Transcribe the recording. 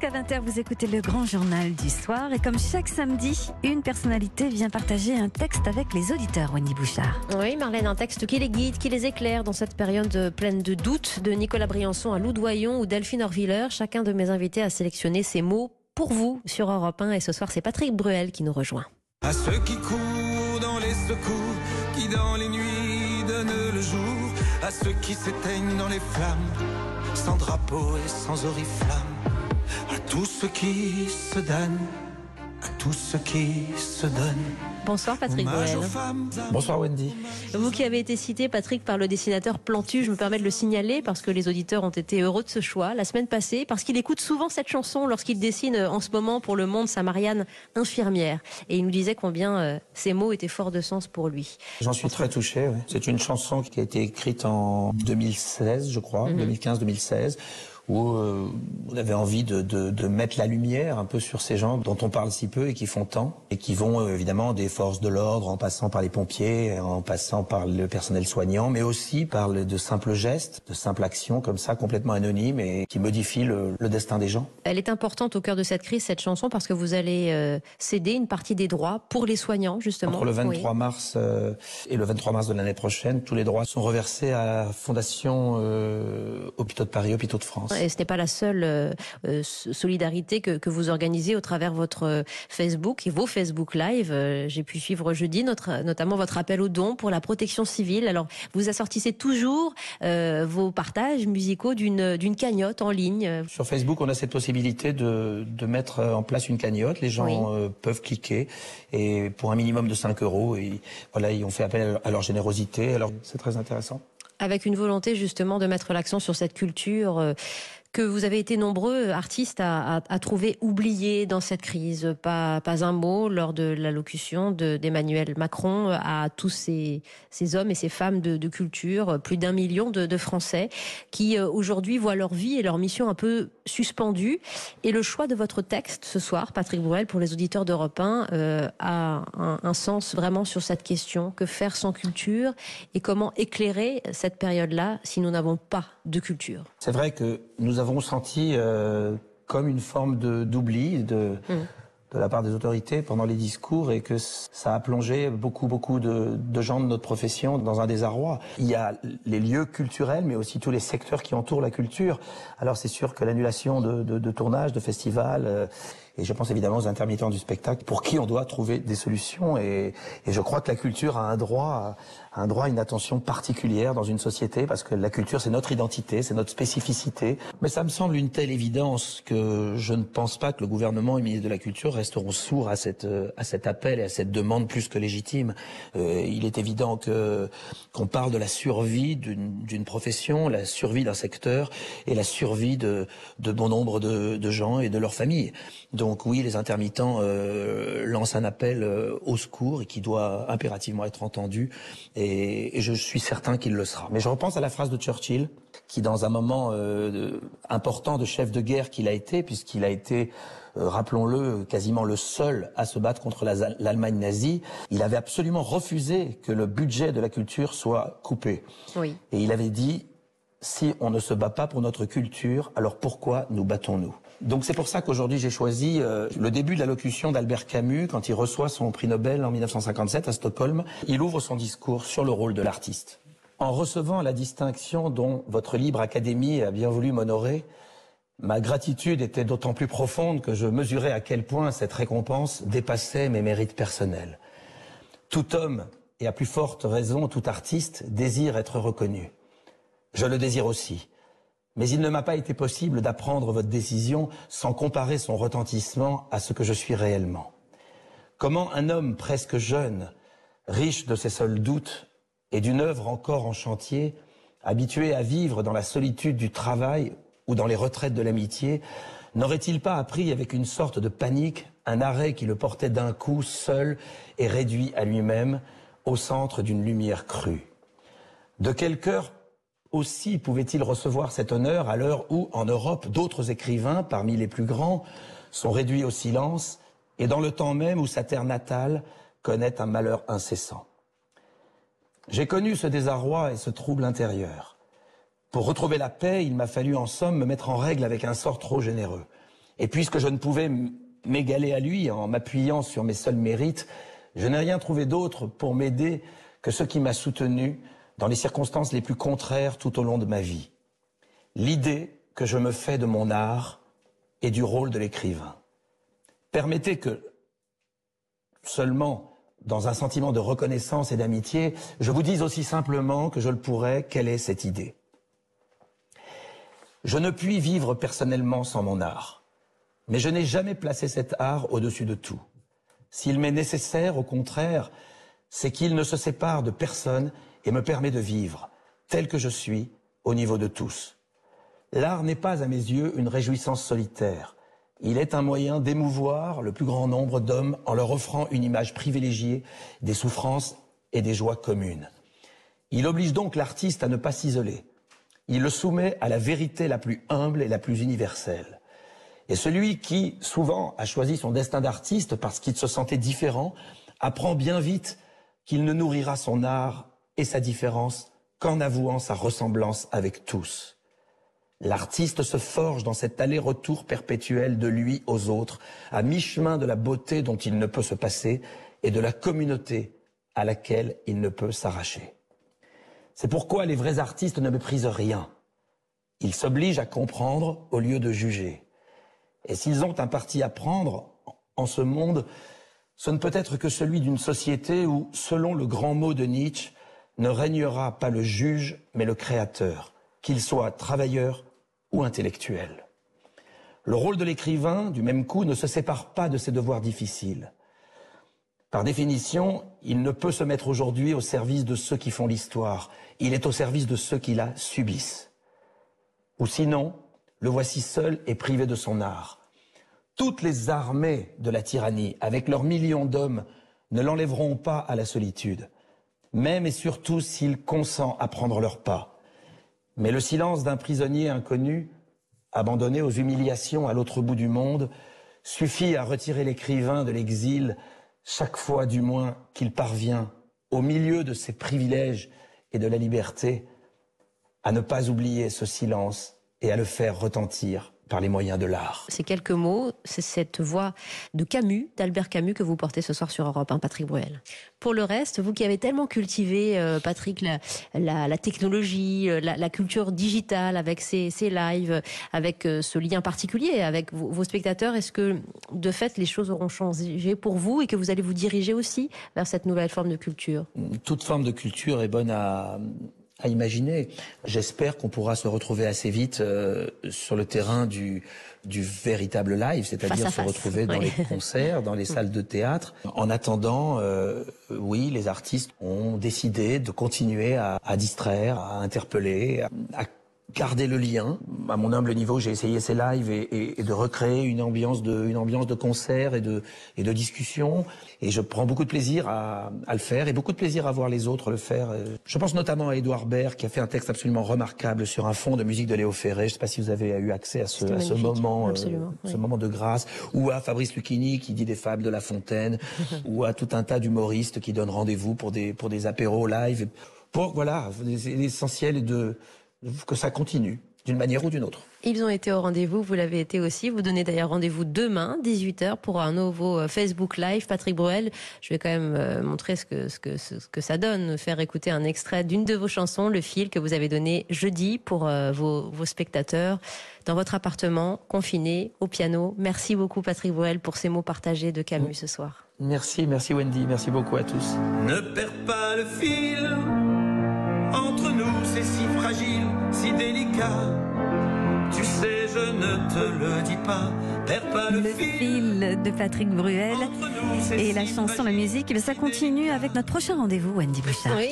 Jusqu'à 20h, vous écoutez le grand journal du soir. Et comme chaque samedi, une personnalité vient partager un texte avec les auditeurs, Wendy Bouchard. Oui, Marlène, un texte qui les guide, qui les éclaire dans cette période pleine de doutes, de Nicolas Briançon à Loudoyon ou Delphine Orviller. Chacun de mes invités a sélectionné ces mots pour vous sur Europe 1. Et ce soir, c'est Patrick Bruel qui nous rejoint. À ceux qui courent dans les secours, qui dans les nuits donnent le jour, à ceux qui s'éteignent dans les flammes, sans drapeau et sans oriflamme, tous ceux qui se donnent, à tous ceux qui se donnent. Bonsoir Patrick Bruel. Bonsoir Wendy. Vous qui avez été cité Patrick par le dessinateur Plantu, je me permets de le signaler parce que les auditeurs ont été heureux de ce choix la semaine passée parce qu'il écoute souvent cette chanson lorsqu'il dessine euh, en ce moment pour le monde sa Marianne infirmière et il nous disait combien euh, ces mots étaient forts de sens pour lui. J'en suis très touché. Oui. C'est une chanson qui a été écrite en 2016, je crois, 2015-2016 où euh, on avait envie de, de, de, mettre la lumière un peu sur ces gens dont on parle si peu et qui font tant, et qui vont euh, évidemment des forces de l'ordre, en passant par les pompiers, en passant par le personnel soignant, mais aussi par le, de simples gestes, de simples actions comme ça, complètement anonymes et qui modifient le, le, destin des gens. Elle est importante au cœur de cette crise, cette chanson, parce que vous allez euh, céder une partie des droits pour les soignants, justement. Entre le 23 oui. mars euh, et le 23 mars de l'année prochaine, tous les droits sont reversés à la Fondation euh, Hôpitaux de Paris, Hôpitaux de France. Et ce n'est pas la seule euh, solidarité que, que, vous organisez au travers votre Facebook et vos Facebook Live. Euh, J'ai pu suivre jeudi notre, notamment votre appel aux dons pour la protection civile. Alors, vous assortissez toujours euh, vos partages musicaux d'une cagnotte en ligne. Sur Facebook, on a cette possibilité de, de mettre en place une cagnotte. Les gens oui. euh, peuvent cliquer et pour un minimum de 5 euros, et voilà, ils ont fait appel à leur générosité. Alors, c'est très intéressant avec une volonté justement de mettre l'accent sur cette culture euh, que vous avez été nombreux artistes à, trouver oubliés dans cette crise. Pas, un mot lors de l'allocution d'Emmanuel Macron à tous ces, hommes et ces femmes de, culture, plus d'un million de, Français, qui euh, aujourd'hui voient leur vie et leur mission un peu suspendues. Et le choix de votre texte ce soir, Patrick Bruel, pour les auditeurs d'Europe 1, euh, a un, un sens vraiment sur cette question. Que faire sans culture et comment éclairer cette période-là si nous n'avons pas de culture? C'est vrai que nous avons senti euh, comme une forme d'oubli de, de, mmh. de, la part des autorités pendant les discours et que ça a plongé beaucoup, beaucoup de, de, gens de notre profession dans un désarroi. Il y a les lieux culturels, mais aussi tous les secteurs qui entourent la culture. Alors c'est sûr que l'annulation de, de, tournages, de festivals... Euh, et je pense évidemment aux intermittents du spectacle, pour qui on doit trouver des solutions. Et, et je crois que la culture a un droit, a un droit à une attention particulière dans une société, parce que la culture, c'est notre identité, c'est notre spécificité. Mais ça me semble une telle évidence que je ne pense pas que le gouvernement et le ministre de la Culture resteront sourds à, cette, à cet appel et à cette demande plus que légitime. Euh, il est évident que qu'on parle de la survie d'une profession, la survie d'un secteur et la survie de, de bon nombre de, de gens et de leurs familles. Donc oui, les intermittents euh, lancent un appel euh, au secours et qui doit impérativement être entendu. Et, et je suis certain qu'il le sera. Mais je repense à la phrase de Churchill, qui dans un moment euh, important de chef de guerre qu'il a été, puisqu'il a été rappelons-le, quasiment le seul à se battre contre l'Allemagne nazie, il avait absolument refusé que le budget de la culture soit coupé. Oui. Et il avait dit, si on ne se bat pas pour notre culture, alors pourquoi nous battons-nous? Donc c'est pour ça qu'aujourd'hui j'ai choisi euh, le début de l'allocution d'Albert Camus quand il reçoit son prix Nobel en 1957 à Stockholm. Il ouvre son discours sur le rôle de l'artiste. En recevant la distinction dont votre libre académie a bien voulu m'honorer, ma gratitude était d'autant plus profonde que je mesurais à quel point cette récompense dépassait mes mérites personnels. Tout homme, et à plus forte raison tout artiste, désire être reconnu. Je le désire aussi. Mais il ne m'a pas été possible d'apprendre votre décision sans comparer son retentissement à ce que je suis réellement. Comment un homme presque jeune, riche de ses seuls doutes et d'une œuvre encore en chantier, habitué à vivre dans la solitude du travail ou dans les retraites de l'amitié, n'aurait-il pas appris avec une sorte de panique un arrêt qui le portait d'un coup seul et réduit à lui-même au centre d'une lumière crue? De quel cœur aussi pouvait-il recevoir cet honneur à l'heure où, en Europe, d'autres écrivains, parmi les plus grands, sont réduits au silence, et dans le temps même où sa terre natale connaît un malheur incessant. J'ai connu ce désarroi et ce trouble intérieur. Pour retrouver la paix, il m'a fallu en somme me mettre en règle avec un sort trop généreux. Et puisque je ne pouvais m'égaler à lui en m'appuyant sur mes seuls mérites, je n'ai rien trouvé d'autre pour m'aider que ce qui m'a soutenu dans les circonstances les plus contraires tout au long de ma vie. L'idée que je me fais de mon art et du rôle de l'écrivain. Permettez que, seulement dans un sentiment de reconnaissance et d'amitié, je vous dise aussi simplement que je le pourrais, quelle est cette idée. Je ne puis vivre personnellement sans mon art, mais je n'ai jamais placé cet art au-dessus de tout. S'il m'est nécessaire, au contraire, c'est qu'il ne se sépare de personne et me permet de vivre, tel que je suis, au niveau de tous. L'art n'est pas, à mes yeux, une réjouissance solitaire. Il est un moyen d'émouvoir le plus grand nombre d'hommes en leur offrant une image privilégiée des souffrances et des joies communes. Il oblige donc l'artiste à ne pas s'isoler. Il le soumet à la vérité la plus humble et la plus universelle. Et celui qui, souvent, a choisi son destin d'artiste parce qu'il se sentait différent, apprend bien vite qu'il ne nourrira son art et sa différence qu'en avouant sa ressemblance avec tous. L'artiste se forge dans cet aller-retour perpétuel de lui aux autres, à mi-chemin de la beauté dont il ne peut se passer et de la communauté à laquelle il ne peut s'arracher. C'est pourquoi les vrais artistes ne méprisent rien. Ils s'obligent à comprendre au lieu de juger. Et s'ils ont un parti à prendre en ce monde, ce ne peut être que celui d'une société où, selon le grand mot de Nietzsche, ne régnera pas le juge, mais le créateur, qu'il soit travailleur ou intellectuel. Le rôle de l'écrivain, du même coup, ne se sépare pas de ses devoirs difficiles. Par définition, il ne peut se mettre aujourd'hui au service de ceux qui font l'histoire. Il est au service de ceux qui la subissent. Ou sinon, le voici seul et privé de son art. Toutes les armées de la tyrannie, avec leurs millions d'hommes, ne l'enlèveront pas à la solitude, même et surtout s'il consent à prendre leur pas. Mais le silence d'un prisonnier inconnu, abandonné aux humiliations à l'autre bout du monde, suffit à retirer l'écrivain de l'exil chaque fois du moins qu'il parvient, au milieu de ses privilèges et de la liberté, à ne pas oublier ce silence et à le faire retentir par les moyens de l'art. Ces quelques mots, c'est cette voix de Camus, d'Albert Camus, que vous portez ce soir sur Europe 1, Patrick Bruel. Pour le reste, vous qui avez tellement cultivé, euh, Patrick, la, technologie, euh, la, culture digitale avec ces, lives, avec euh, ce lien particulier avec vos, vos spectateurs, est-ce que de fait les choses auront changé pour vous et que vous allez vous diriger aussi vers cette nouvelle forme de culture? Toute forme de culture est bonne à, à imaginer. J'espère qu'on pourra se retrouver assez vite euh, sur le terrain du, du véritable live, c'est-à-dire se retrouver dans les concerts, dans les salles de théâtre. En attendant, euh, oui, les artistes ont décidé de continuer à, à distraire, à interpeller, à, garder le lien. À mon humble niveau, j'ai essayé ces lives et, et, de recréer une ambiance de, une ambiance de concert et de, et de discussion. Et je prends beaucoup de plaisir à, à, le faire et beaucoup de plaisir à voir les autres le faire. Je pense notamment à Édouard Baird qui a fait un texte absolument remarquable sur un fond de musique de Léo Ferré. Je ne sais pas si vous avez eu accès à ce, à ce moment, euh, ce moment de grâce. Ou à Fabrice Lucchini qui dit des fables de La Fontaine. ou à tout un tas d'humoristes qui donnent rendez-vous pour des, pour des apéros live. Pour, voilà, l'essentiel est de que ça continue d'une manière ou d'une autre. Ils ont été au rendez-vous, vous l'avez été aussi. Vous donnez d'ailleurs rendez-vous demain, 18h, pour un nouveau euh, Facebook Live. Patrick Bruel, je vais quand même euh, montrer ce que, ce, que, ce que ça donne, faire écouter un extrait d'une de vos chansons, le fil que vous avez donné jeudi pour euh, vos, vos spectateurs dans votre appartement, confiné, au piano. Merci beaucoup Patrick Bruel pour ces mots partagés de Camus ce soir. Merci, merci Wendy, merci beaucoup à tous. Ne perds pas le fil c'est si fragile, si délicat. Tu sais, je ne te le dis pas. Perds pas le, le fil. de Patrick Bruel et la chanson, la musique, ça continue avec notre prochain rendez-vous, Wendy Bouchard.